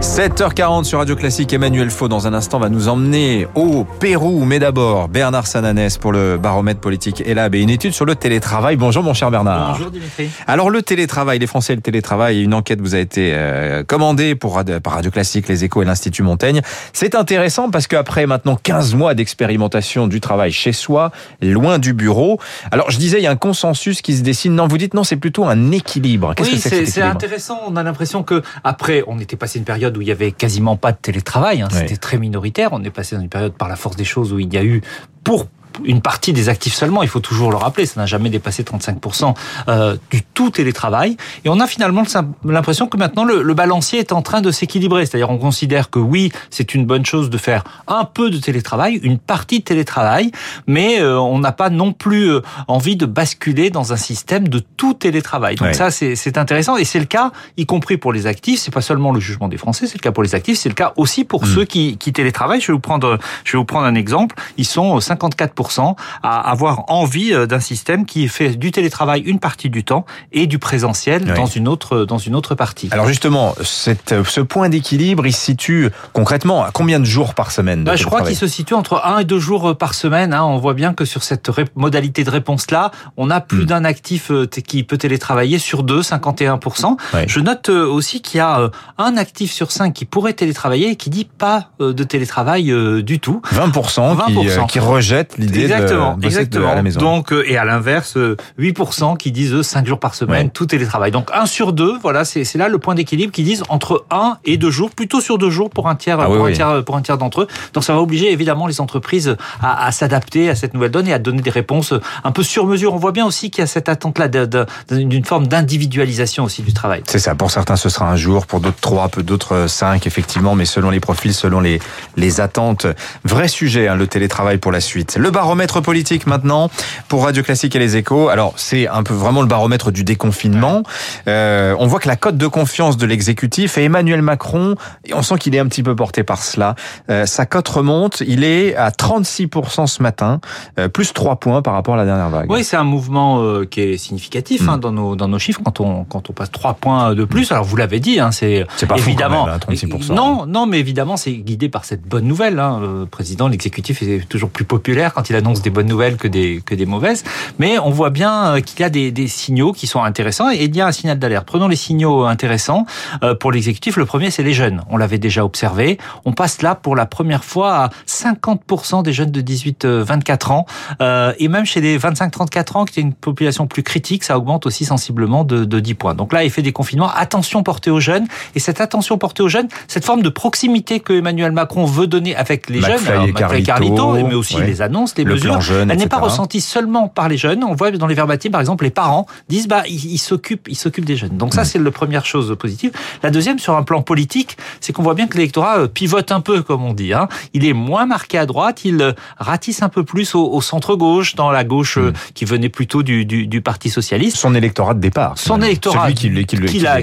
7h40 sur Radio Classique, Emmanuel Faux dans un instant va nous emmener au Pérou, mais d'abord Bernard Sananès pour le baromètre politique ELAB et une étude sur le télétravail. Bonjour mon cher Bernard. Bonjour Dimitri. Alors le télétravail, les Français et le télétravail, une enquête vous a été euh, commandée pour, par Radio Classique, les Échos et l'Institut Montaigne. C'est intéressant parce qu'après maintenant 15 mois d'expérimentation du travail chez soi, loin du bureau, alors je disais il y a un consensus qui se dessine. Non, vous dites non, c'est plutôt un équilibre. Qu'est-ce oui, c'est intéressant. On a l'impression que après, on était passé une période où il y avait quasiment pas de télétravail. Hein. C'était très minoritaire. On est passé dans une période par la force des choses où il y a eu, pour une partie des actifs seulement, il faut toujours le rappeler, ça n'a jamais dépassé 35% euh, du tout télétravail. Et on a finalement l'impression que maintenant le, balancier est en train de s'équilibrer. C'est-à-dire on considère que oui, c'est une bonne chose de faire un peu de télétravail, une partie de télétravail, mais euh, on n'a pas non plus euh, envie de basculer dans un système de tout télétravail. Donc ça, c'est intéressant et c'est le cas, y compris pour les actifs. C'est pas seulement le jugement des Français, c'est le cas pour les actifs, c'est le cas aussi pour mm. ceux qui, qui télétravaillent. Je vais vous prendre, je vais vous prendre un exemple. Ils sont 54 à avoir envie euh, d'un système qui fait du télétravail une partie du temps et du présentiel dans une autre dans une autre partie. Alors justement, cette, ce point d'équilibre, il se situe concrètement à combien de jours par semaine bah, Je crois qu'il se situe entre un et deux jours euh, par semaine. Hein. On voit bien que sur cette modalité de réponse-là, on a plus hmm. d'un actif euh, qui peut télétravailler sur deux, 51%. Je note aussi qu'il y a un actif sur cinq qui pourrait télétravailler et qui dit pas de télétravail du tout. 20%, 20%. Qui, qui rejette l'idée exactement, exactement. la maison. Donc, euh, et à l'inverse, 8% euh, qui disent 5 jours par semaine, tout télétravail. Donc 1 sur 2, voilà, c'est là le point d'équilibre qui disent entre 1 et 2 jours, plutôt sur 2 jours pour un tiers, ah pour, un tiers pour un tiers d'entre eux. Donc ça va obliger évidemment les entreprises à, à s'adapter à cette nouvelle donne et à donner des réponses un peu sur mesure. On voit bien aussi qu'il y a cette attente-là d'une forme d'individualisation aussi du travail. C'est ça. Pour certains, ce sera un jour, pour d'autres 3, peu d'autres 5, effectivement, mais selon les profils, selon les, les attentes. Vrai sujet, hein, le télétravail pour la suite. Le baromètre politique maintenant pour Radio Classique et les Échos. Alors c'est un peu vraiment le baromètre du déconfinement. Euh, on voit que la cote de confiance de l'exécutif et Emmanuel Macron, et on sent qu'il est un petit peu porté par cela. Euh, sa cote remonte, il est à 36% ce matin, euh, plus 3 points par rapport à la dernière vague. Oui, c'est un mouvement euh, qui est significatif hein, mm. dans nos dans nos chiffres quand on quand on passe 3 points de plus. Alors vous l'avez dit, hein, c'est évidemment même, 36%. non non mais évidemment c'est guidé par cette bonne nouvelle. Hein. Le président, l'exécutif est toujours plus populaire quand il annonce des bonnes nouvelles que des, que des mauvaises. Mais on voit bien euh, qu'il y a des, des, signaux qui sont intéressants et il y a un signal d'alerte. Prenons les signaux intéressants euh, pour l'exécutif. Le premier, c'est les jeunes. On l'avait déjà observé. On passe là pour la première fois à 50% des jeunes de 18-24 ans. Euh, et même chez les 25-34 ans, qui est une population plus critique, ça augmente aussi sensiblement de, de 10 points. Donc là, effet des confinements, attention portée aux jeunes. Et cette attention portée aux jeunes, cette forme de proximité que Emmanuel Macron veut donner avec les jeunes, alors, Carlito, mais aussi les annonces, les mesures, elle n'est pas ressentie seulement par les jeunes. On voit dans les verbatims, par exemple, les parents disent bah ils s'occupent, ils s'occupent des jeunes. Donc ça, c'est la première chose positive. La deuxième, sur un plan politique, c'est qu'on voit bien que l'électorat euh, pivote un peu, comme on dit. Hein. Il est moins marqué à droite, il euh, ratisse un peu plus au, centre gauche, dans la gauche euh, mm. qui venait plutôt du, du, du, Parti socialiste. Son électorat de départ. Son électorat celui qui, qui,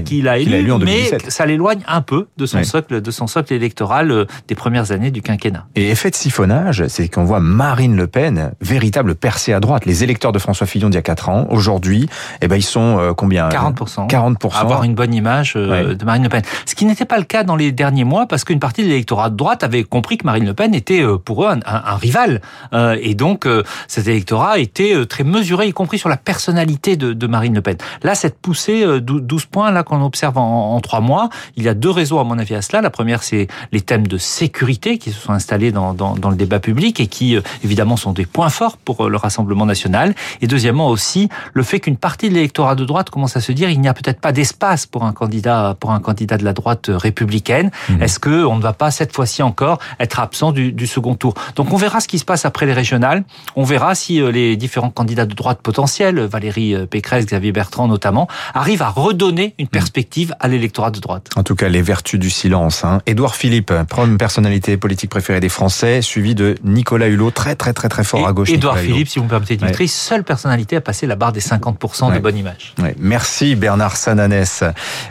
qui l'a élu, élu en mais ça l'éloigne un peu de son socle, de son socle électoral des premières années du quinquennat. Et effet de siphonnage, c'est qu'on voit Marine Le Pen, véritable percée à droite. Les électeurs de François Fillon d'il y a 4 ans, aujourd'hui, eh ben, ils sont euh, combien? 40%. 40%. Avoir une bonne image euh, de Marine Le Pen. Ce qui n'était pas le cas dans les derniers mois, parce qu'une partie de l'électorat de droite avait compris que Marine Le Pen était euh, pour eux un, un, rival. et donc, cet électorat était très mesuré, y compris sur la personnalité de, de Marine Le Pen. Là, cette poussée, 12 points là qu'on observe en, en 3 mois, il y a deux raisons à mon avis à cela. La première, c'est les thèmes de sécurité qui se sont installés dans, dans, dans le débat public et qui, évidemment, sont des points forts pour le Rassemblement national. Et deuxièmement aussi, le fait qu'une partie de l'électorat de droite commence à se dire il n'y a peut-être pas d'espace pour un candidat pour un candidat de la droite républicaine. Mmh. Est-ce que on ne va pas cette fois-ci encore être absent du, du, second tour? Donc on verra ce qui se passe après les régionales. On verra si euh, les différents candidats de droite potentiels, Valérie euh, Pécresse, Xavier Bertrand notamment, arrivent à redonner une mmh. perspective à l'électorat de droite. En tout cas, les vertus du silence. Hein. Édouard Philippe, première personnalité politique préférée des Français, suivi de Nicolas Hulot, très très très très très fort à gauche. Édouard Philippe, si vous me permettez, Dimitri, seule personnalité à passer la barre des 50% de bonne image. Merci Bernard Sananès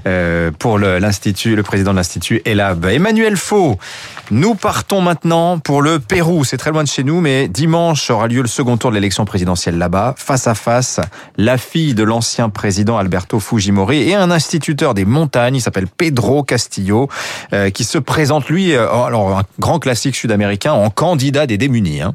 euh, pour l'institut, le, président de l'institut ELAB. Emmanuel Faux, nous partons maintenant pour le Pérou. C'est très loin de chez nous, mais dimanche aura lieu le second tour de l'élection présidentielle là-bas, face à face, la fille de l'ancien président Alberto Fujimori et un instituteur des montagnes, il s'appelle Pedro Castillo, euh, qui se présente lui, euh, alors un grand classique sud-américain, en candidat des démunis. Hein.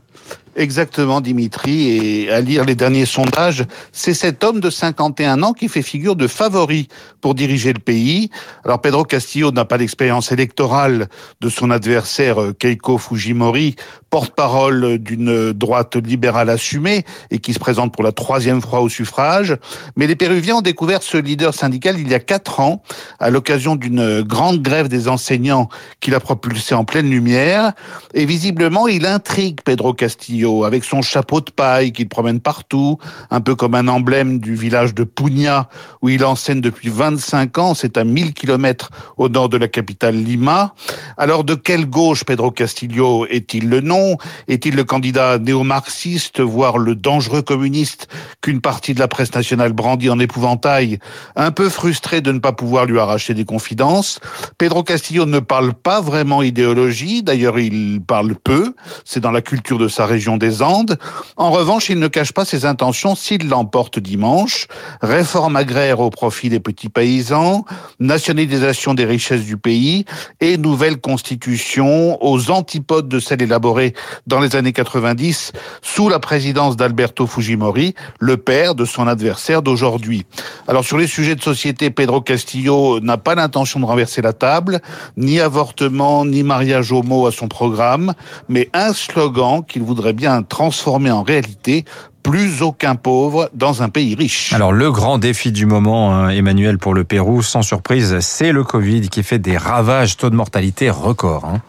Exactement, Dimitri. Et à lire les derniers sondages, c'est cet homme de 51 ans qui fait figure de favori pour diriger le pays. Alors Pedro Castillo n'a pas l'expérience électorale de son adversaire euh, Keiko Fujimori, porte-parole d'une droite libérale assumée et qui se présente pour la troisième fois au suffrage. Mais les Péruviens ont découvert ce leader syndical il y a quatre ans, à l'occasion d'une grande grève des enseignants qu'il a propulsé en pleine lumière. Et visiblement, il intrigue Pedro Castillo avec son chapeau de paille qu'il promène partout, un peu comme un emblème du village de Pugna, où il enseigne depuis 25 ans, c'est à 1000 kilomètres au nord de la capitale Lima. Alors de quelle gauche Pedro Castillo est-il le nom? Est-il le candidat néo-marxiste, voire le dangereux communiste qu'une partie de la presse nationale brandit en épouvantail, un peu frustré de ne pas pouvoir lui arracher des confidences? Pedro Castillo ne parle pas vraiment idéologie, d'ailleurs il parle peu, c'est dans la culture de sa région des Andes. En revanche, il ne cache pas ses intentions s'il l'emporte dimanche. Réforme agraire au profit des petits paysans, nationalisation des richesses du pays et nouvelle constitution aux antipodes de celle élaborée dans les années 90 sous la présidence d'Alberto Fujimori, le père de son adversaire d'aujourd'hui. Alors sur les sujets de société, Pedro Castillo n'a pas l'intention de renverser la table, ni avortement, ni mariage homo à son programme, mais un slogan qu'il voudrait bien transformer en réalité plus aucun pauvre dans un pays riche. Alors le grand défi du moment, hein, Emmanuel, pour le Pérou, sans surprise, c'est le Covid qui fait des ravages, taux de mortalité record. Hein.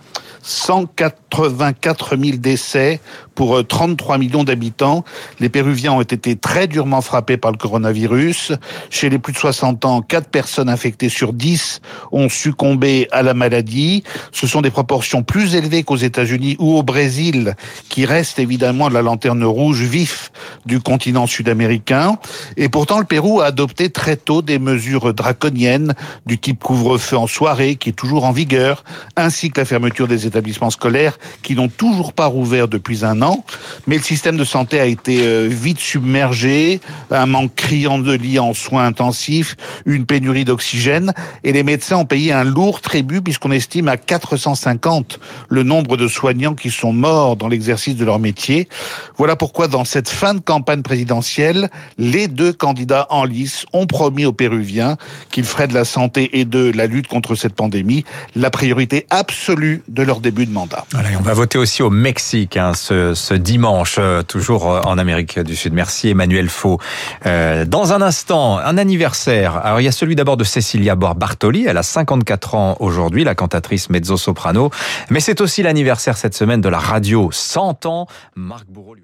184 000 décès pour 33 euh, millions d'habitants. Les Péruviens ont été très durement frappés par le coronavirus. Chez les plus de 60 ans, 4 personnes infectées sur 10 ont succombé à la maladie. Ce sont des proportions plus élevées qu'aux États-Unis ou au Brésil, qui reste évidemment la lanterne rouge vif du continent sud-américain. Et pourtant, le Pérou a adopté très tôt des mesures draconiennes du type couvre-feu en soirée, qui est toujours en vigueur, ainsi que la fermeture des établissements scolaires qui n'ont toujours pas rouvert depuis un an. Mais le système de santé a été euh, vite submergé, un manque criant de lits en soins intensifs, une pénurie d'oxygène, et les médecins ont payé un lourd tribut puisqu'on estime à 450 le nombre de soignants qui sont morts dans l'exercice de leur métier. Voilà pourquoi dans cette fin de campagne présidentielle, les deux candidats en lice ont promis aux Péruviens qu'ils feraient de la santé et de la lutte contre cette pandémie la priorité absolue de leur début de mandat. on va voter aussi au Mexique hein, ce, dimanche, euh, toujours euh, en Amérique du Sud. Merci Emmanuel Faux. Euh, dans un instant, un anniversaire. Alors il y a celui d'abord de Cecilia Bartoli, elle a 54 ans aujourd'hui, la cantatrice mezzo-soprano. Mais c'est aussi l'anniversaire cette semaine de la radio 100 ans. Marc Bourreau